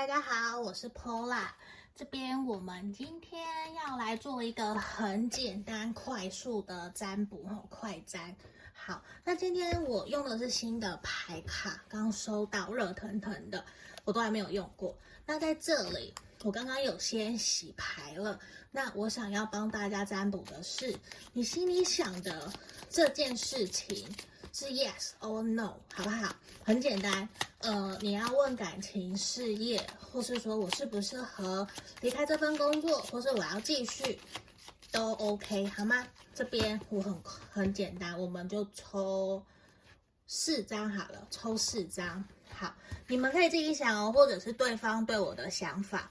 大家好，我是 Pola，。这边我们今天要来做一个很简单、快速的占卜哦，快占。好，那今天我用的是新的牌卡，刚收到，热腾腾的，我都还没有用过。那在这里，我刚刚有先洗牌了。那我想要帮大家占卜的是，你心里想的这件事情。是 yes or no，好不好？很简单，呃，你要问感情、事业，或是说我适不适合离开这份工作，或是我要继续，都 OK，好吗？这边我很很简单，我们就抽四张好了，抽四张。好，你们可以自己想哦，或者是对方对我的想法，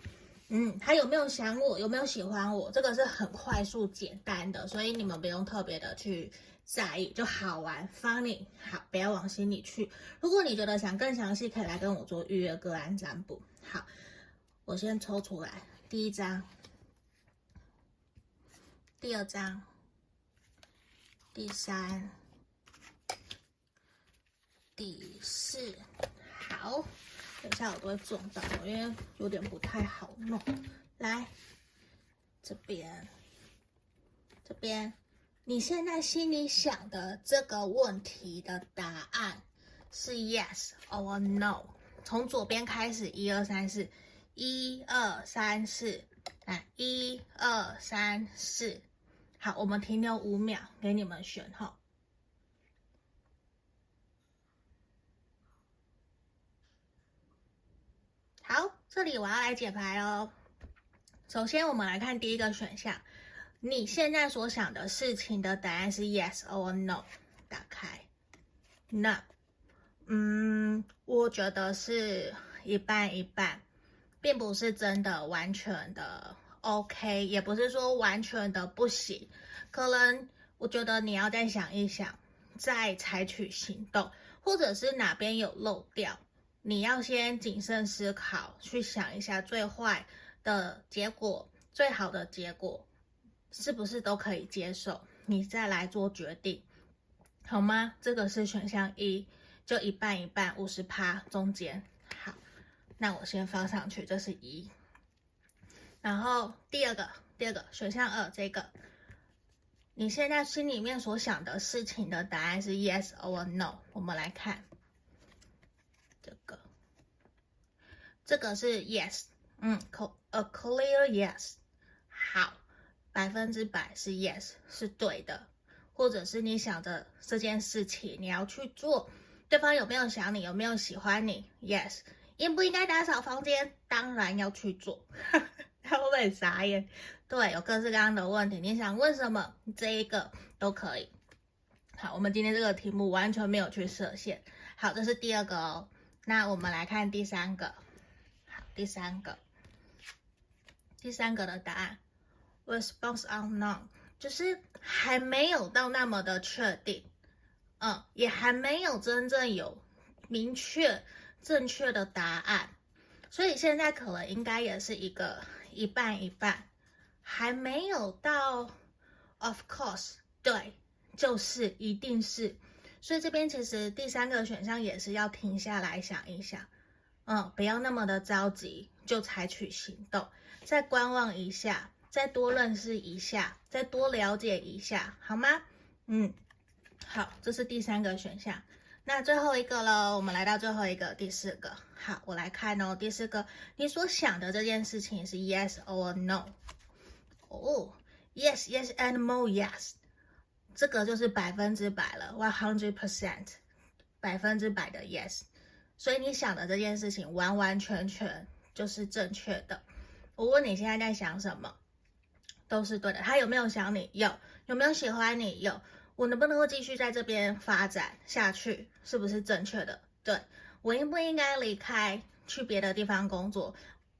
嗯，他有没有想我，有没有喜欢我，这个是很快速简单的，所以你们不用特别的去。在意就好玩，funny，好，不要往心里去。如果你觉得想更详细，可以来跟我做预约个案占卜。好，我先抽出来，第一张，第二张，第三，第四。好，等一下我都会撞到，因为有点不太好弄。来，这边，这边。你现在心里想的这个问题的答案是 yes or no？从左边开始，一二三四，一二三四，来，一二三四，好，我们停留五秒，给你们选哈。好，这里我要来解牌哦。首先，我们来看第一个选项。你现在所想的事情的答案是 yes or no？打开，那，嗯，我觉得是一半一半，并不是真的完全的 OK，也不是说完全的不行。可能我觉得你要再想一想，再采取行动，或者是哪边有漏掉，你要先谨慎思考，去想一下最坏的结果，最好的结果。是不是都可以接受？你再来做决定，好吗？这个是选项一，就一半一半，五十趴中间。好，那我先放上去，这是一。然后第二个，第二个选项二，这个，你现在心里面所想的事情的答案是 yes or no？我们来看这个，这个是 yes，嗯，a clear yes，好。百分之百是 yes，是对的，或者是你想着这件事情你要去做，对方有没有想你，有没有喜欢你？Yes，应不应该打扫房间？当然要去做，他会不会傻眼？对，有各式各样的问题，你想问什么，这一个都可以。好，我们今天这个题目完全没有去设限。好，这是第二个哦。那我们来看第三个。好，第三个，第三个的答案。Response unknown，就是还没有到那么的确定，嗯，也还没有真正有明确正确的答案，所以现在可能应该也是一个一半一半，还没有到，of course，对，就是一定是，所以这边其实第三个选项也是要停下来想一想，嗯，不要那么的着急就采取行动，再观望一下。再多认识一下，再多了解一下，好吗？嗯，好，这是第三个选项。那最后一个了，我们来到最后一个，第四个。好，我来看哦，第四个，你所想的这件事情是 yes or no？哦，yes，yes and more yes，这个就是百分之百了，one hundred percent，百分之百的 yes。所以你想的这件事情完完全全就是正确的。我问你现在在想什么？都是对的，他有没有想你？有，有没有喜欢你？有，我能不能够继续在这边发展下去？是不是正确的？对，我应不应该离开，去别的地方工作？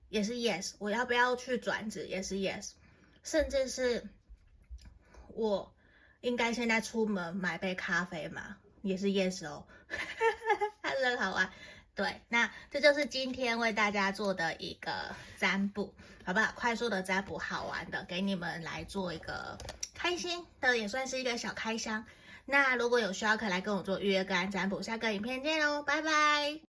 也是 yes，我要不要去转职？也是 yes，甚至是我应该现在出门买杯咖啡嘛？也是 yes 哦，还是很好玩。对，那这就是今天为大家做的一个占卜，好不好？快速的占卜，好玩的，给你们来做一个开心的，也算是一个小开箱。那如果有需要，可以来跟我做预约个案占卜。下个影片见喽，拜拜。